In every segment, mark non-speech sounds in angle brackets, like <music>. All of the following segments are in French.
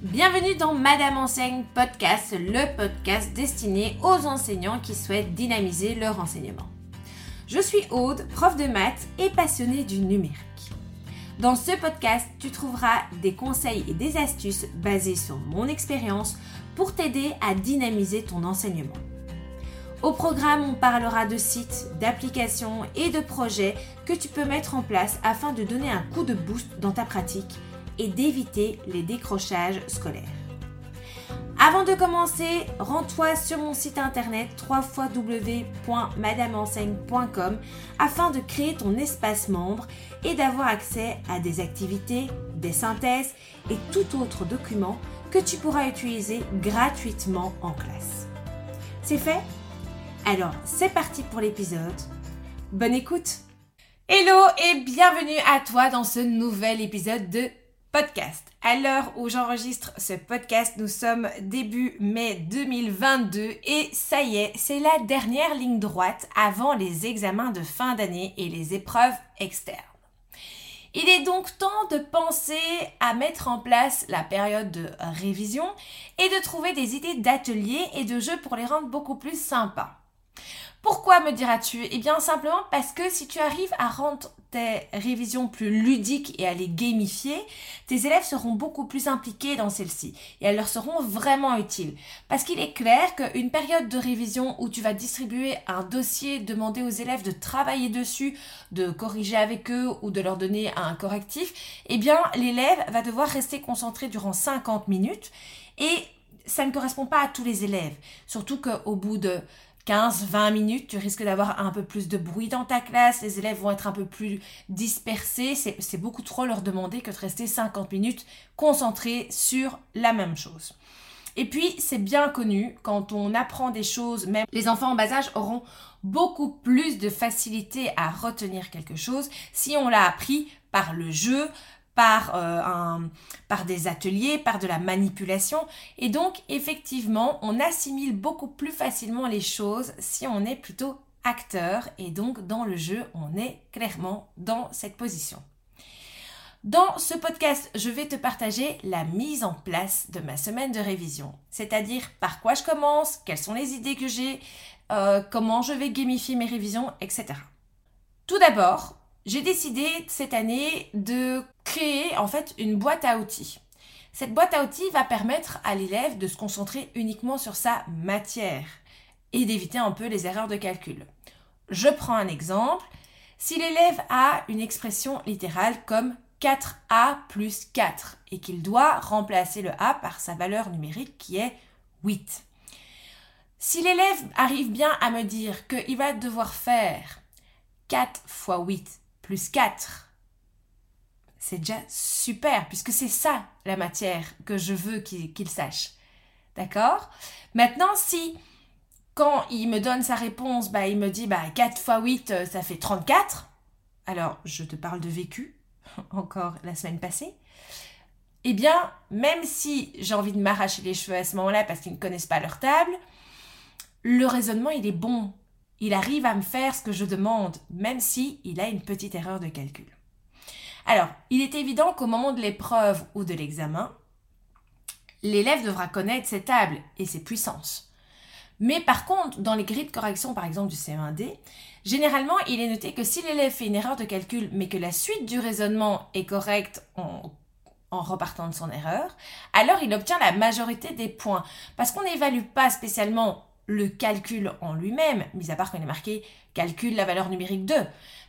Bienvenue dans Madame Enseigne Podcast, le podcast destiné aux enseignants qui souhaitent dynamiser leur enseignement. Je suis Aude, prof de maths et passionnée du numérique. Dans ce podcast, tu trouveras des conseils et des astuces basés sur mon expérience pour t'aider à dynamiser ton enseignement. Au programme, on parlera de sites, d'applications et de projets que tu peux mettre en place afin de donner un coup de boost dans ta pratique et d'éviter les décrochages scolaires. Avant de commencer, rends-toi sur mon site internet www.madameenseigne.com afin de créer ton espace membre et d'avoir accès à des activités, des synthèses et tout autre document que tu pourras utiliser gratuitement en classe. C'est fait? Alors, c'est parti pour l'épisode. Bonne écoute Hello et bienvenue à toi dans ce nouvel épisode de podcast. À l'heure où j'enregistre ce podcast, nous sommes début mai 2022 et ça y est, c'est la dernière ligne droite avant les examens de fin d'année et les épreuves externes. Il est donc temps de penser à mettre en place la période de révision et de trouver des idées d'ateliers et de jeux pour les rendre beaucoup plus sympas. Pourquoi me diras-tu? Eh bien simplement parce que si tu arrives à rendre tes révisions plus ludiques et à les gamifier, tes élèves seront beaucoup plus impliqués dans celles-ci et elles leur seront vraiment utiles. Parce qu'il est clair qu'une période de révision où tu vas distribuer un dossier, demander aux élèves de travailler dessus, de corriger avec eux ou de leur donner un correctif, eh bien l'élève va devoir rester concentré durant 50 minutes et ça ne correspond pas à tous les élèves. Surtout qu'au bout de 15-20 minutes, tu risques d'avoir un peu plus de bruit dans ta classe, les élèves vont être un peu plus dispersés, c'est beaucoup trop leur demander que de rester 50 minutes concentrés sur la même chose. Et puis, c'est bien connu, quand on apprend des choses, même les enfants en bas âge auront beaucoup plus de facilité à retenir quelque chose si on l'a appris par le jeu, par, euh, par des ateliers, par de la manipulation. Et donc, effectivement, on assimile beaucoup plus facilement les choses si on est plutôt acteur. Et donc, dans le jeu, on est clairement dans cette position. Dans ce podcast, je vais te partager la mise en place de ma semaine de révision, c'est-à-dire par quoi je commence, quelles sont les idées que j'ai, euh, comment je vais gamifier mes révisions, etc. Tout d'abord, j'ai décidé cette année de créer en fait une boîte à outils. Cette boîte à outils va permettre à l'élève de se concentrer uniquement sur sa matière et d'éviter un peu les erreurs de calcul. Je prends un exemple. Si l'élève a une expression littérale comme 4a plus 4 et qu'il doit remplacer le a par sa valeur numérique qui est 8. Si l'élève arrive bien à me dire qu'il va devoir faire 4 fois 8 plus 4. C'est déjà super, puisque c'est ça la matière que je veux qu'il sache. D'accord? Maintenant, si quand il me donne sa réponse, bah, il me dit bah, 4 fois 8, euh, ça fait 34. Alors, je te parle de vécu, <laughs> encore la semaine passée. Eh bien, même si j'ai envie de m'arracher les cheveux à ce moment-là parce qu'ils ne connaissent pas leur table, le raisonnement, il est bon il arrive à me faire ce que je demande, même si il a une petite erreur de calcul. Alors, il est évident qu'au moment de l'épreuve ou de l'examen, l'élève devra connaître ses tables et ses puissances. Mais par contre, dans les grilles de correction, par exemple du CE1D, généralement, il est noté que si l'élève fait une erreur de calcul, mais que la suite du raisonnement est correcte en, en repartant de son erreur, alors il obtient la majorité des points. Parce qu'on n'évalue pas spécialement le calcul en lui-même, mis à part qu'on est marqué calcule la valeur numérique 2.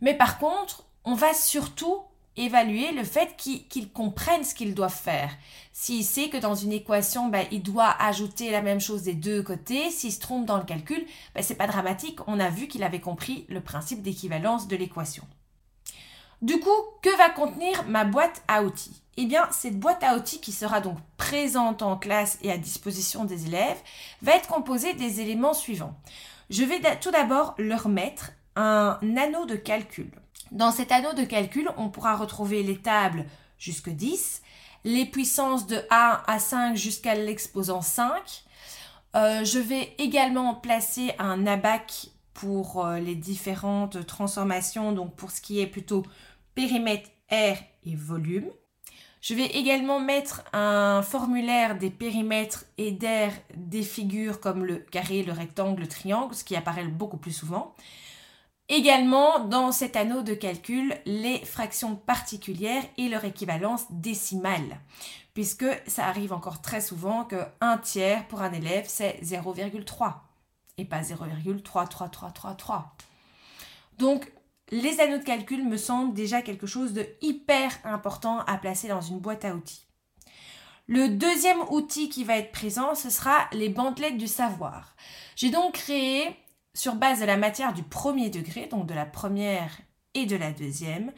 Mais par contre, on va surtout évaluer le fait qu'il comprenne ce qu'il doit faire. S'il sait que dans une équation, ben, il doit ajouter la même chose des deux côtés, s'il se trompe dans le calcul, ben, c'est pas dramatique, on a vu qu'il avait compris le principe d'équivalence de l'équation. Du coup, que va contenir ma boîte à outils? Eh bien, cette boîte à outils qui sera donc présente en classe et à disposition des élèves va être composée des éléments suivants. Je vais tout d'abord leur mettre un anneau de calcul. Dans cet anneau de calcul, on pourra retrouver les tables jusque 10, les puissances de 1 à 5 jusqu'à l'exposant 5. Euh, je vais également placer un abac pour euh, les différentes transformations, donc pour ce qui est plutôt périmètre, air et volume. Je vais également mettre un formulaire des périmètres et d'air des figures comme le carré, le rectangle, le triangle, ce qui apparaît beaucoup plus souvent. Également, dans cet anneau de calcul, les fractions particulières et leur équivalence décimale, puisque ça arrive encore très souvent que un tiers pour un élève, c'est 0,3 et pas 0,33333. Donc, les anneaux de calcul me semblent déjà quelque chose de hyper important à placer dans une boîte à outils. Le deuxième outil qui va être présent, ce sera les bandelettes du savoir. J'ai donc créé, sur base de la matière du premier degré, donc de la première et de la deuxième,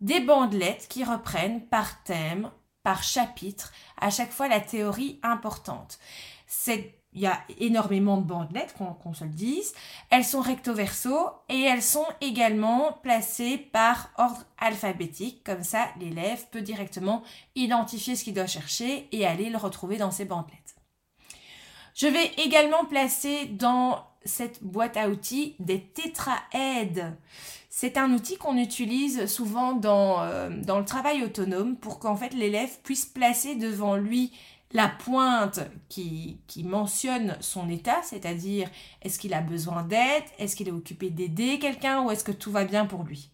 des bandelettes qui reprennent par thème, par chapitre, à chaque fois la théorie importante. Il y a énormément de bandelettes, qu'on se le dise. Elles sont recto verso et elles sont également placées par ordre alphabétique. Comme ça, l'élève peut directement identifier ce qu'il doit chercher et aller le retrouver dans ses bandelettes. Je vais également placer dans cette boîte à outils des tétraèdes. C'est un outil qu'on utilise souvent dans, euh, dans le travail autonome pour qu'en fait l'élève puisse placer devant lui la pointe qui, mentionne son état, c'est-à-dire est-ce qu'il a besoin d'aide, est-ce qu'il est occupé d'aider quelqu'un ou est-ce que tout va bien pour lui?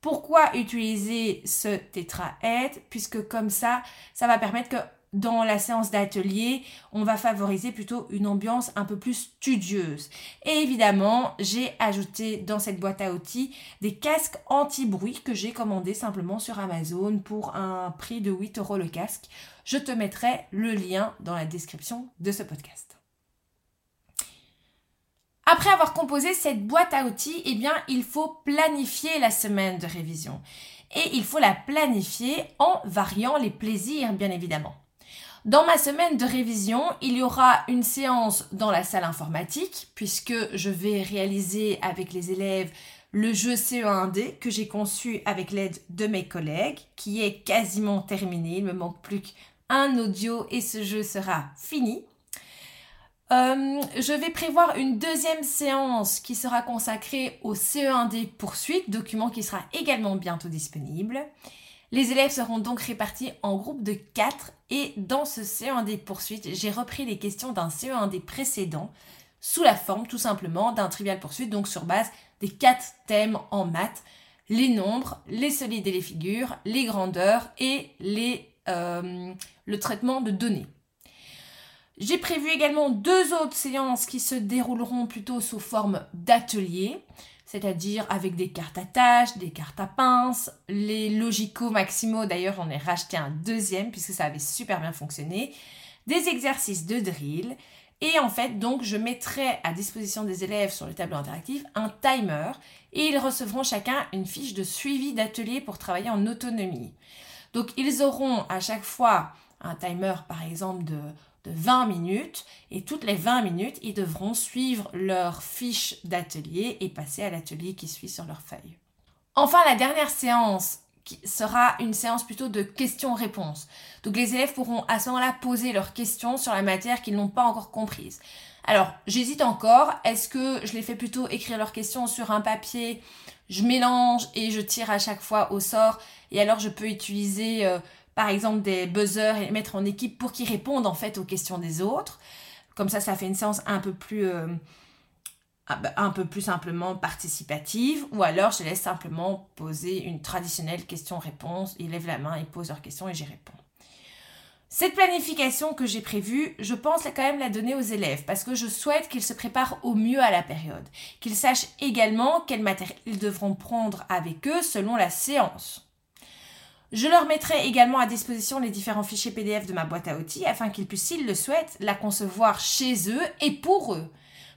Pourquoi utiliser ce tétraède? Puisque comme ça, ça va permettre que dans la séance d'atelier, on va favoriser plutôt une ambiance un peu plus studieuse. Et évidemment, j'ai ajouté dans cette boîte à outils des casques anti-bruit que j'ai commandés simplement sur Amazon pour un prix de 8 euros le casque. Je te mettrai le lien dans la description de ce podcast. Après avoir composé cette boîte à outils, eh bien, il faut planifier la semaine de révision. Et il faut la planifier en variant les plaisirs, bien évidemment. Dans ma semaine de révision, il y aura une séance dans la salle informatique, puisque je vais réaliser avec les élèves le jeu CE1D que j'ai conçu avec l'aide de mes collègues, qui est quasiment terminé. Il me manque plus qu'un audio et ce jeu sera fini. Euh, je vais prévoir une deuxième séance qui sera consacrée au CE1D poursuite, document qui sera également bientôt disponible. Les élèves seront donc répartis en groupes de 4 et dans ce CE1D poursuite, j'ai repris les questions d'un CE1D précédent sous la forme tout simplement d'un trivial poursuite, donc sur base des quatre thèmes en maths, les nombres, les solides et les figures, les grandeurs et les, euh, le traitement de données. J'ai prévu également deux autres séances qui se dérouleront plutôt sous forme d'atelier c'est-à-dire avec des cartes à tâches, des cartes à pince, les logicaux maximaux, d'ailleurs j'en ai racheté un deuxième puisque ça avait super bien fonctionné, des exercices de drill, et en fait donc je mettrai à disposition des élèves sur le tableau interactif un timer, et ils recevront chacun une fiche de suivi d'atelier pour travailler en autonomie. Donc ils auront à chaque fois un timer par exemple de de 20 minutes et toutes les 20 minutes, ils devront suivre leur fiche d'atelier et passer à l'atelier qui suit sur leur feuille. Enfin, la dernière séance qui sera une séance plutôt de questions-réponses. Donc les élèves pourront à ce moment-là poser leurs questions sur la matière qu'ils n'ont pas encore comprise. Alors, j'hésite encore. Est-ce que je les fais plutôt écrire leurs questions sur un papier Je mélange et je tire à chaque fois au sort? Et alors, je peux utiliser euh, par exemple des buzzers et les mettre en équipe pour qu'ils répondent en fait aux questions des autres. Comme ça, ça fait une séance un peu plus, euh, un peu plus simplement participative. Ou alors, je laisse simplement poser une traditionnelle question-réponse. Ils lèvent la main, ils posent leurs questions et j'y réponds. Cette planification que j'ai prévue, je pense quand même la donner aux élèves parce que je souhaite qu'ils se préparent au mieux à la période, qu'ils sachent également quel matériel ils devront prendre avec eux selon la séance. Je leur mettrai également à disposition les différents fichiers PDF de ma boîte à outils afin qu'ils puissent, s'ils le souhaitent, la concevoir chez eux et pour eux.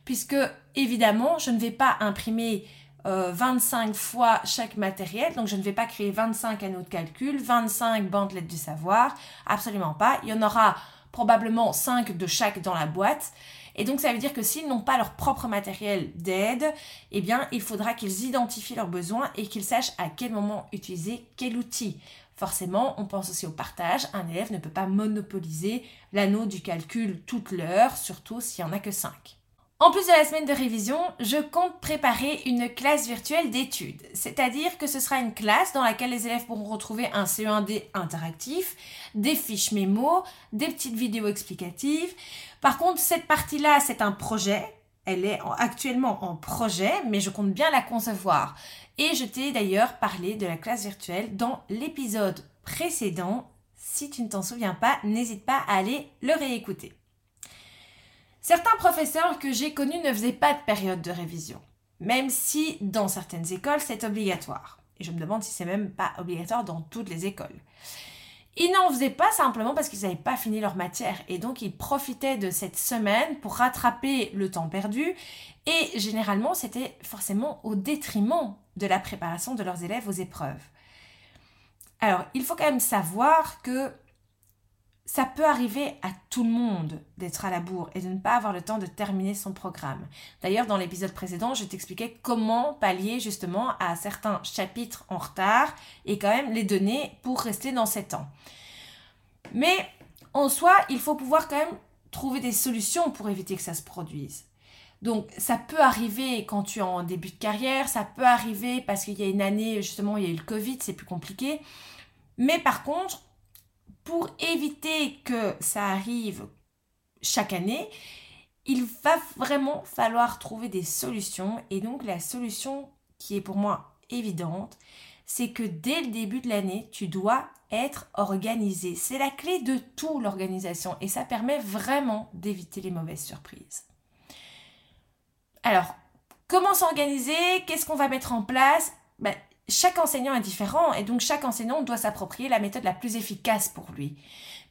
Puisque, évidemment, je ne vais pas imprimer 25 euh, fois chaque matériel, donc je ne vais pas créer 25 anneaux de calcul, 25 bandelettes du savoir, absolument pas. Il y en aura probablement 5 de chaque dans la boîte. Et donc ça veut dire que s'ils n'ont pas leur propre matériel d'aide, eh bien il faudra qu'ils identifient leurs besoins et qu'ils sachent à quel moment utiliser quel outil. Forcément, on pense aussi au partage. Un élève ne peut pas monopoliser l'anneau du calcul toute l'heure, surtout s'il n'y en a que 5. En plus de la semaine de révision, je compte préparer une classe virtuelle d'études, c'est-à-dire que ce sera une classe dans laquelle les élèves pourront retrouver un CE1D interactif, des fiches mémo, des petites vidéos explicatives. Par contre, cette partie-là, c'est un projet. Elle est actuellement en projet, mais je compte bien la concevoir. Et je t'ai d'ailleurs parlé de la classe virtuelle dans l'épisode précédent. Si tu ne t'en souviens pas, n'hésite pas à aller le réécouter. Certains professeurs que j'ai connus ne faisaient pas de période de révision, même si dans certaines écoles c'est obligatoire. Et je me demande si c'est même pas obligatoire dans toutes les écoles. Ils n'en faisaient pas simplement parce qu'ils n'avaient pas fini leur matière et donc ils profitaient de cette semaine pour rattraper le temps perdu et généralement c'était forcément au détriment de la préparation de leurs élèves aux épreuves. Alors il faut quand même savoir que ça peut arriver à tout le monde d'être à la bourre et de ne pas avoir le temps de terminer son programme. D'ailleurs, dans l'épisode précédent, je t'expliquais comment pallier justement à certains chapitres en retard et quand même les donner pour rester dans ces temps. Mais en soi, il faut pouvoir quand même trouver des solutions pour éviter que ça se produise. Donc ça peut arriver quand tu es en début de carrière, ça peut arriver parce qu'il y a une année, justement, il y a eu le Covid, c'est plus compliqué. Mais par contre, pour éviter que ça arrive chaque année, il va vraiment falloir trouver des solutions. Et donc la solution qui est pour moi évidente, c'est que dès le début de l'année, tu dois être organisé. C'est la clé de tout l'organisation et ça permet vraiment d'éviter les mauvaises surprises. Alors, comment s'organiser? Qu'est-ce qu'on va mettre en place? Ben, chaque enseignant est différent et donc chaque enseignant doit s'approprier la méthode la plus efficace pour lui.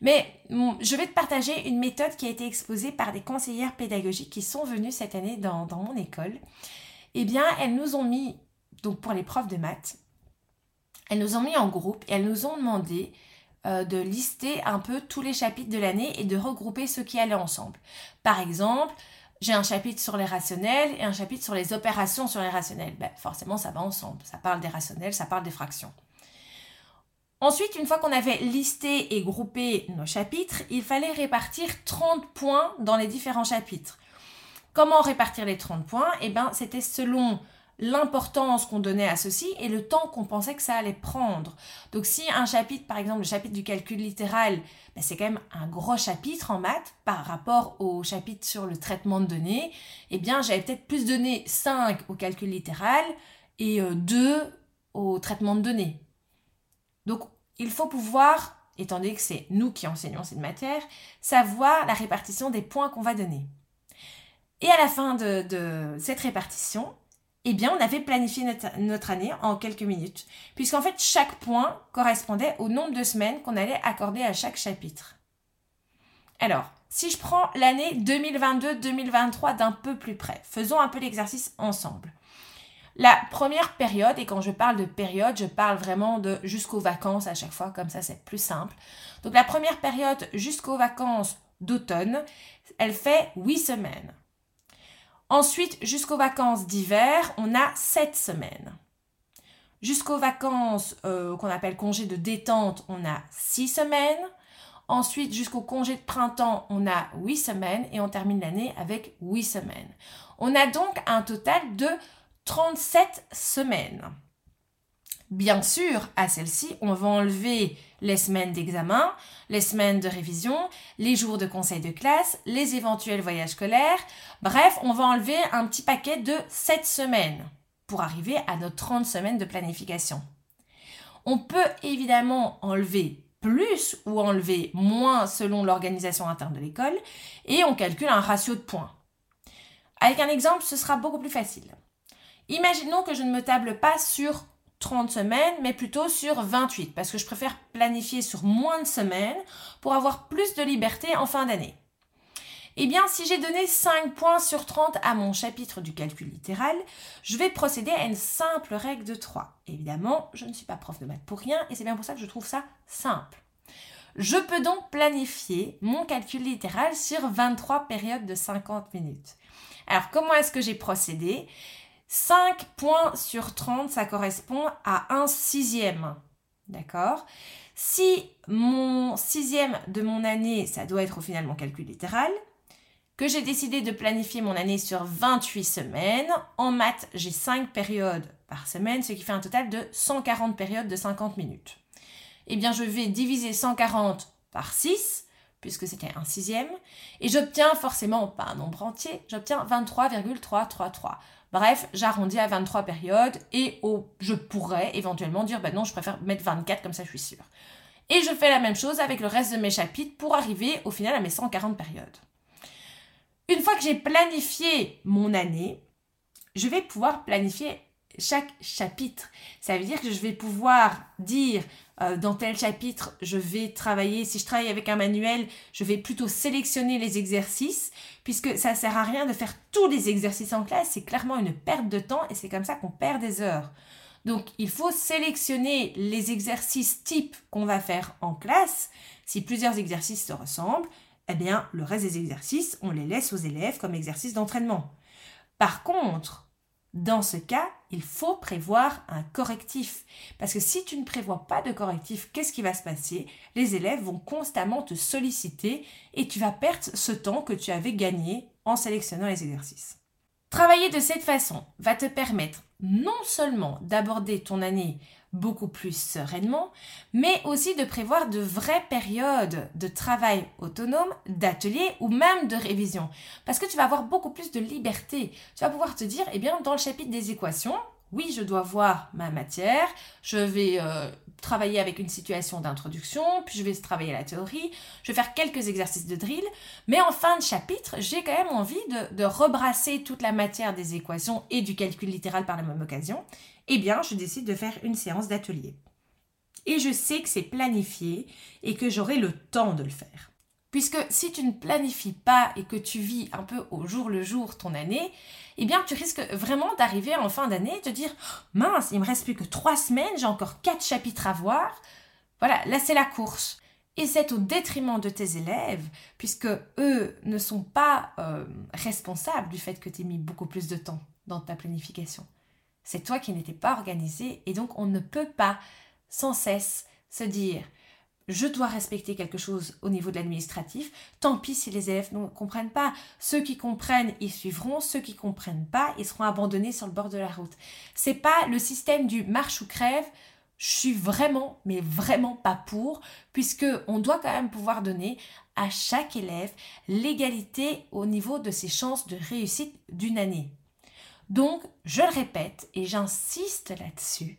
Mais je vais te partager une méthode qui a été exposée par des conseillères pédagogiques qui sont venues cette année dans, mon école. Eh bien, elles nous ont mis, donc pour les profs de maths, elles nous ont mis en groupe et elles nous ont demandé euh, de lister un peu tous les chapitres de l'année et de regrouper ceux qui allaient ensemble. Par exemple, j'ai un chapitre sur les rationnels et un chapitre sur les opérations sur les rationnels. Ben, forcément, ça va ensemble. Ça parle des rationnels, ça parle des fractions. Ensuite, une fois qu'on avait listé et groupé nos chapitres, il fallait répartir 30 points dans les différents chapitres. Comment répartir les 30 points? Eh bien, c'était selon l'importance qu'on donnait à ceci et le temps qu'on pensait que ça allait prendre. Donc si un chapitre, par exemple le chapitre du calcul littéral, ben, c'est quand même un gros chapitre en maths par rapport au chapitre sur le traitement de données, eh bien j'avais peut-être plus donné 5 au calcul littéral et 2 euh, au traitement de données. Donc il faut pouvoir, étant donné que c'est nous qui enseignons cette matière, savoir la répartition des points qu'on va donner. Et à la fin de cette répartition, eh bien, on avait planifié notre, année en quelques minutes, puisqu'en fait, chaque point correspondait au nombre de semaines qu'on allait accorder à chaque chapitre. Alors, si je prends l'année 2022-2023 d'un peu plus près, faisons un peu l'exercice ensemble. La première période, et quand je parle de période, je parle vraiment de jusqu'aux vacances à chaque fois, comme ça c'est plus simple. Donc la première période jusqu'aux vacances d'automne, elle fait 8 semaines. Ensuite, jusqu'aux vacances d'hiver, on a 7 semaines. Jusqu'aux vacances euh, qu'on appelle congé de détente, on a 6 semaines. Ensuite, jusqu'au congé de printemps, on a 8 semaines et on termine l'année avec 8 semaines. On a donc un total de 37 semaines. Bien sûr, à celle-ci, on va enlever les semaines d'examen, les semaines de révision, les jours de conseil de classe, les éventuels voyages scolaires. Bref, on va enlever un petit paquet de 7 semaines pour arriver à nos 30 semaines de planification. On peut évidemment enlever plus ou enlever moins selon l'organisation interne de l'école et on calcule un ratio de points. Avec un exemple, ce sera beaucoup plus facile. Imaginons que je ne me table pas sur 30 semaines, mais plutôt sur 28, parce que je préfère planifier sur moins de semaines pour avoir plus de liberté en fin d'année. Eh bien, si j'ai donné 5 points sur 30 à mon chapitre du calcul littéral, je vais procéder à une simple règle de 3. Évidemment, je ne suis pas prof de maths pour rien, et c'est bien pour ça que je trouve ça simple. Je peux donc planifier mon calcul littéral sur 23 périodes de 50 minutes. Alors, comment est-ce que j'ai procédé? 5 points sur 30, ça correspond à un sixième. D'accord? Si mon sixième de mon année, ça doit être au final mon calcul littéral, que j'ai décidé de planifier mon année sur 28 semaines. En maths, j'ai 5 périodes par semaine, ce qui fait un total de 140 périodes de 50 minutes. Eh bien, je vais diviser 140 par 6, puisque c'était un sixième, et j'obtiens forcément pas un nombre entier, j'obtiens 23,333. Bref, j'arrondis à 23 périodes et je pourrais éventuellement dire, ben non, je préfère mettre 24 comme ça je suis sûre. Et je fais la même chose avec le reste de mes chapitres pour arriver au final à mes 140 périodes. Une fois que j'ai planifié mon année, je vais pouvoir planifier chaque chapitre. Ça veut dire que je vais pouvoir dire euh, dans tel chapitre, je vais travailler, si je travaille avec un manuel, je vais plutôt sélectionner les exercices, puisque ça sert à rien de faire tous les exercices en classe, c'est clairement une perte de temps et c'est comme ça qu'on perd des heures. Donc il faut sélectionner les exercices types qu'on va faire en classe. Si plusieurs exercices se ressemblent, eh bien le reste des exercices, on les laisse aux élèves comme exercices d'entraînement. Par contre, dans ce cas, il faut prévoir un correctif. Parce que si tu ne prévois pas de correctif, qu'est-ce qui va se passer? Les élèves vont constamment te solliciter et tu vas perdre ce temps que tu avais gagné en sélectionnant les exercices. Travailler de cette façon va te permettre non seulement d'aborder ton année beaucoup plus sereinement, mais aussi de prévoir de vraies périodes de travail autonome, d'atelier ou même de révision. Parce que tu vas avoir beaucoup plus de liberté. Tu vas pouvoir te dire, eh bien, dans le chapitre des équations, oui, je dois voir ma matière, je vais euh, travailler avec une situation d'introduction, puis je vais travailler la théorie, je vais faire quelques exercices de drill, mais en fin de chapitre, j'ai quand même envie de, de, rebrasser toute la matière des équations et du calcul littéral par la même occasion, eh bien, je décide de faire une séance d'atelier. Et je sais que c'est planifié et que j'aurai le temps de le faire. Puisque si tu ne planifies pas et que tu vis un peu au jour le jour ton année, eh bien tu risques vraiment d'arriver en fin d'année et te dire mince, il me reste plus que trois semaines, j'ai encore quatre chapitres à voir. Voilà, là c'est la course. Et c'est au détriment de tes élèves, puisque eux ne sont pas euh, responsables du fait que tu aies mis beaucoup plus de temps dans ta planification. C'est toi qui n'étais pas organisé et donc on ne peut pas sans cesse se dire je dois respecter quelque chose au niveau de l'administratif. Tant pis si les élèves ne comprennent pas. Ceux qui comprennent, ils suivront. Ceux qui comprennent pas, ils seront abandonnés sur le bord de la route. C'est pas le système du marche ou crève. Je suis vraiment, mais vraiment pas pour, puisque on doit quand même pouvoir donner à chaque élève l'égalité au niveau de ses chances de réussite d'une année. Donc, je le répète et j'insiste là-dessus,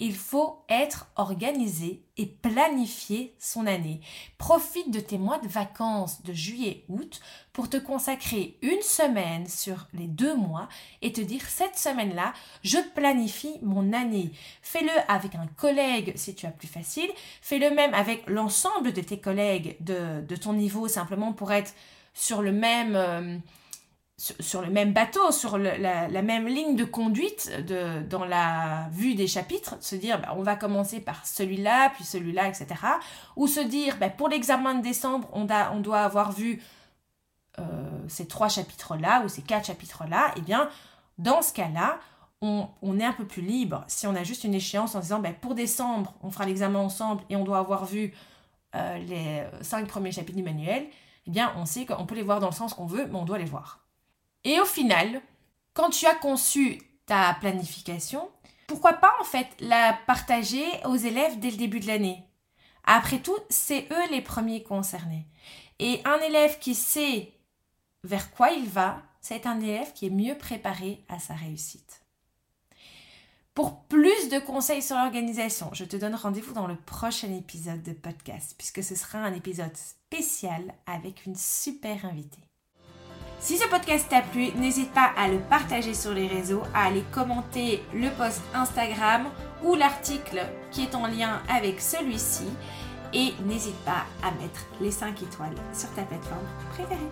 il faut être organisé et planifier son année. Profite de tes mois de vacances de juillet-août pour te consacrer une semaine sur les deux mois et te dire cette semaine-là, je planifie mon année. Fais-le avec un collègue si tu as plus facile. Fais-le même avec l'ensemble de tes collègues de, ton niveau simplement pour être sur le même... Euh, sur, le même bateau, sur la, même ligne de conduite de, dans la vue des chapitres, se dire bah, on va commencer par celui-là, puis celui-là, etc. Ou se dire bah, pour l'examen de décembre, on, on, doit avoir vu euh, ces trois chapitres-là ou ces quatre chapitres-là. Eh bien, dans ce cas-là, on, est un peu plus libre. Si on a juste une échéance en disant bah, pour décembre, on fera l'examen ensemble et on doit avoir vu euh, les cinq premiers chapitres du manuel, eh bien, on sait qu'on peut les voir dans le sens qu'on veut, mais on doit les voir. Et au final, quand tu as conçu ta planification, pourquoi pas en fait la partager aux élèves dès le début de l'année? Après tout, c'est eux les premiers concernés. Et un élève qui sait vers quoi il va, c'est un élève qui est mieux préparé à sa réussite. Pour plus de conseils sur l'organisation, je te donne rendez-vous dans le prochain épisode de podcast, puisque ce sera un épisode spécial avec une super invitée. Si ce podcast t'a plu, n'hésite pas à le partager sur les réseaux, à aller commenter le post Instagram ou l'article qui est en lien avec celui-ci et n'hésite pas à mettre les 5 étoiles sur ta plateforme préférée.